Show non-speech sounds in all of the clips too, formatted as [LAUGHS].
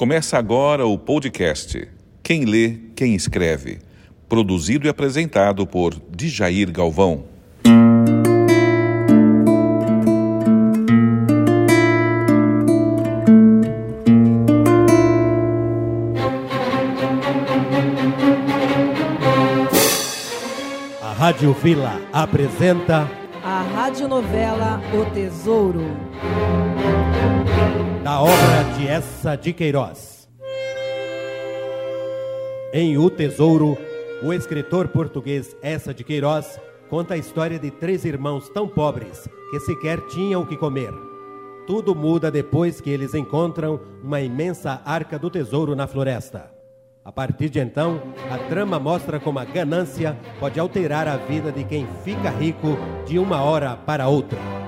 Começa agora o podcast Quem Lê, Quem Escreve, produzido e apresentado por Djair Galvão. A Rádio Vila apresenta A radionovela O Tesouro. Da obra de Essa de Queiroz. Em O Tesouro, o escritor português Essa de Queiroz conta a história de três irmãos tão pobres que sequer tinham o que comer. Tudo muda depois que eles encontram uma imensa arca do tesouro na floresta. A partir de então, a trama mostra como a ganância pode alterar a vida de quem fica rico de uma hora para outra.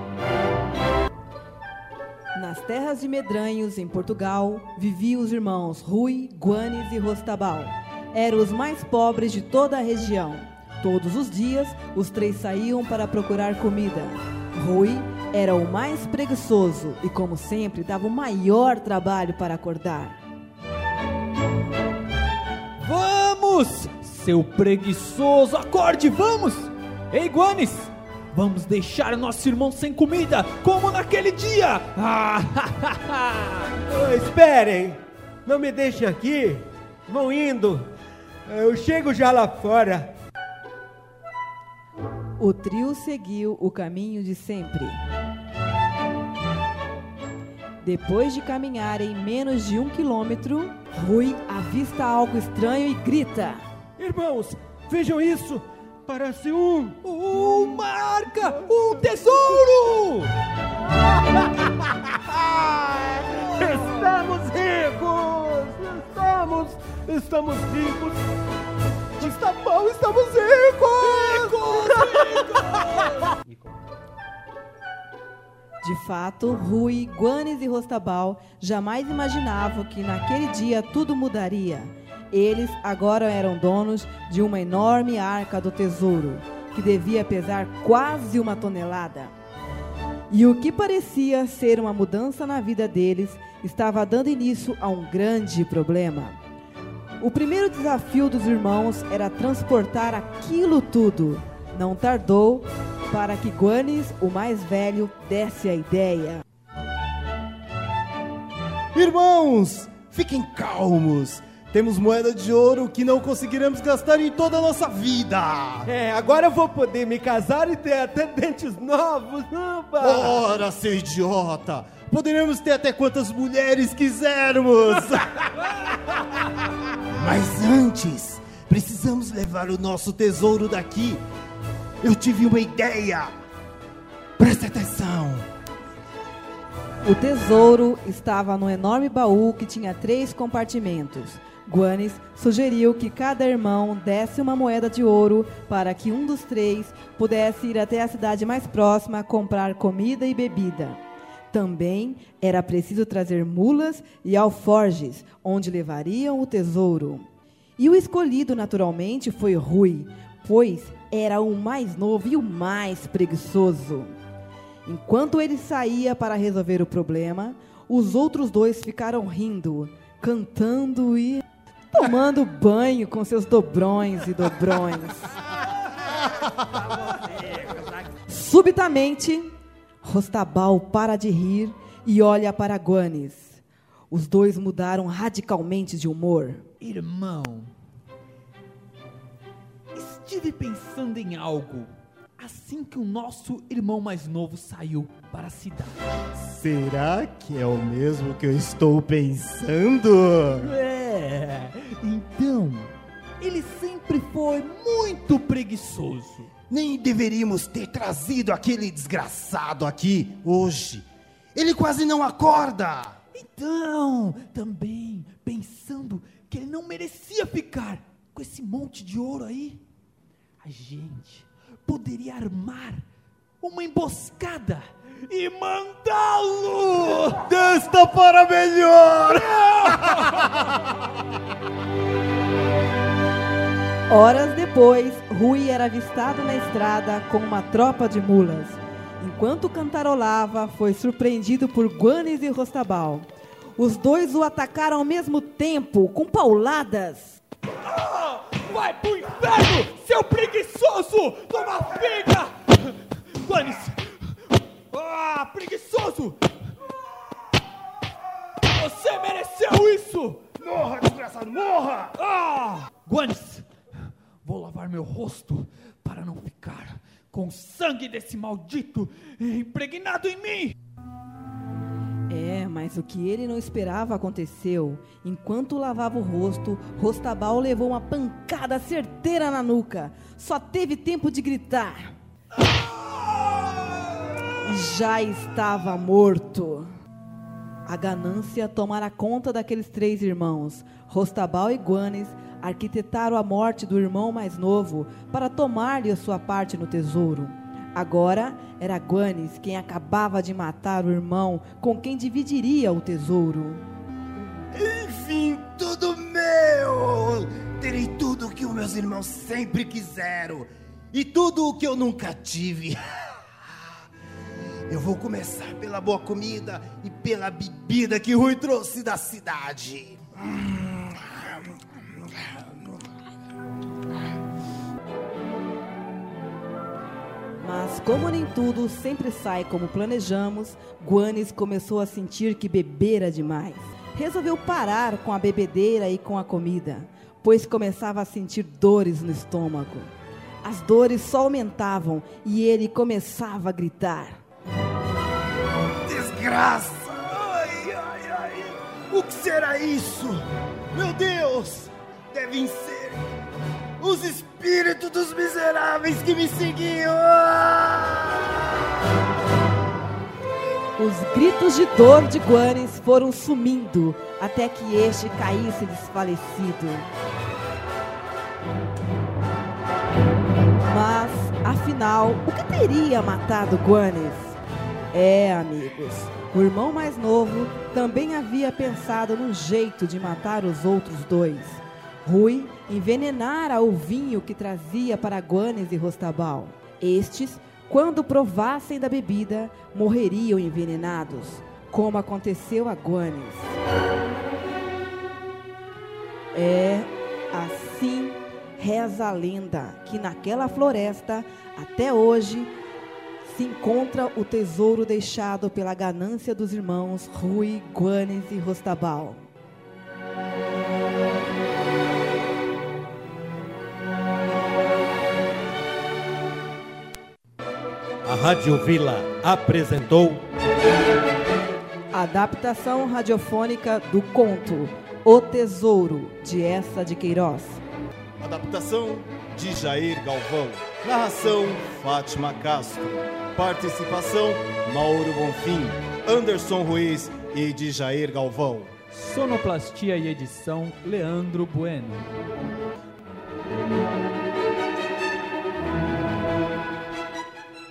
Nas terras de Medranhos, em Portugal, viviam os irmãos Rui, Guanes e Rostabal. Eram os mais pobres de toda a região. Todos os dias, os três saíam para procurar comida. Rui era o mais preguiçoso e, como sempre, dava o maior trabalho para acordar. Vamos! Seu preguiçoso, acorde, vamos! Ei, Guanes! Vamos deixar nosso irmão sem comida, como naquele dia! Ah, [LAUGHS] Ô, esperem! Não me deixem aqui! Vão indo! Eu chego já lá fora! O trio seguiu o caminho de sempre. Depois de caminharem menos de um quilômetro, Rui avista algo estranho e grita: Irmãos, vejam isso! Parece um. uma arca! Um tesouro! [LAUGHS] Estamos ricos! Estamos! Estamos ricos! Está bom, estamos ricos! [LAUGHS] De fato, Rui, Guanes e Rostabal jamais imaginavam que naquele dia tudo mudaria. Eles agora eram donos de uma enorme arca do tesouro, que devia pesar quase uma tonelada. E o que parecia ser uma mudança na vida deles estava dando início a um grande problema. O primeiro desafio dos irmãos era transportar aquilo tudo. Não tardou para que Guanes, o mais velho, desse a ideia. Irmãos, fiquem calmos. Temos moeda de ouro que não conseguiremos gastar em toda a nossa vida. É, agora eu vou poder me casar e ter até dentes novos! Uba! Ora, seu idiota! Poderemos ter até quantas mulheres quisermos. [LAUGHS] Mas antes, precisamos levar o nosso tesouro daqui. Eu tive uma ideia. Preste atenção. O tesouro estava no enorme baú que tinha três compartimentos. Guanes sugeriu que cada irmão desse uma moeda de ouro para que um dos três pudesse ir até a cidade mais próxima comprar comida e bebida. Também era preciso trazer mulas e alforjes, onde levariam o tesouro. E o escolhido, naturalmente, foi Rui, pois era o mais novo e o mais preguiçoso. Enquanto ele saía para resolver o problema, os outros dois ficaram rindo, cantando e tomando banho com seus dobrões e dobrões. Subitamente, Rostabal para de rir e olha para Guanes. Os dois mudaram radicalmente de humor. Irmão, estive pensando em algo assim que o nosso irmão mais novo saiu para a cidade. Será que é o mesmo que eu estou pensando? É, então, ele sempre foi muito preguiçoso. Nem deveríamos ter trazido aquele desgraçado aqui hoje. Ele quase não acorda. Então, também pensando que ele não merecia ficar com esse monte de ouro aí, a gente poderia armar uma emboscada e mandá-lo! Desta para melhor! [LAUGHS] Horas depois, Rui era avistado na estrada com uma tropa de mulas. Enquanto cantarolava, foi surpreendido por Guanes e Rostabal. Os dois o atacaram ao mesmo tempo, com pauladas. Ah, vai pro inferno, seu preguiçoso! Toma figa! Guanis! Ah, preguiçoso! Você mereceu isso! Morra, desgraçado, morra! Ah! Guanis, vou lavar meu rosto para não ficar com o sangue desse maldito impregnado em mim! É, mas o que ele não esperava aconteceu. Enquanto lavava o rosto, Rostabal levou uma pancada certeira na nuca. Só teve tempo de gritar. E já estava morto. A ganância tomara conta daqueles três irmãos. Rostabal e Guanes arquitetaram a morte do irmão mais novo para tomar-lhe a sua parte no tesouro. Agora era Guanes quem acabava de matar o irmão com quem dividiria o tesouro. Enfim, tudo meu! Terei tudo o que os meus irmãos sempre quiseram e tudo o que eu nunca tive. [LAUGHS] Eu vou começar pela boa comida e pela bebida que Rui trouxe da cidade. Mas como nem tudo sempre sai como planejamos, Guanes começou a sentir que bebera demais. Resolveu parar com a bebedeira e com a comida, pois começava a sentir dores no estômago. As dores só aumentavam e ele começava a gritar. Desgraça! Ai, ai, ai! O que será isso? Meu Deus! Devem ser os espíritos dos miseráveis que me seguiam! Os gritos de dor de Guanes foram sumindo até que este caísse desfalecido. Mas, afinal, o que teria matado Guanes? É, amigos, o irmão mais novo também havia pensado num jeito de matar os outros dois. Rui envenenara o vinho que trazia para Guanes e Rostabal. Estes, quando provassem da bebida, morreriam envenenados, como aconteceu a Guanes. É assim reza a lenda que naquela floresta, até hoje, se encontra o tesouro deixado pela ganância dos irmãos Rui, Guanes e Rostabal. A Rádio Vila apresentou Adaptação radiofônica do conto O Tesouro, de Essa de Queiroz. Adaptação de Jair Galvão. Narração Fátima Castro. Participação Mauro Bonfim, Anderson Ruiz e de Jair Galvão. Sonoplastia e edição Leandro Bueno.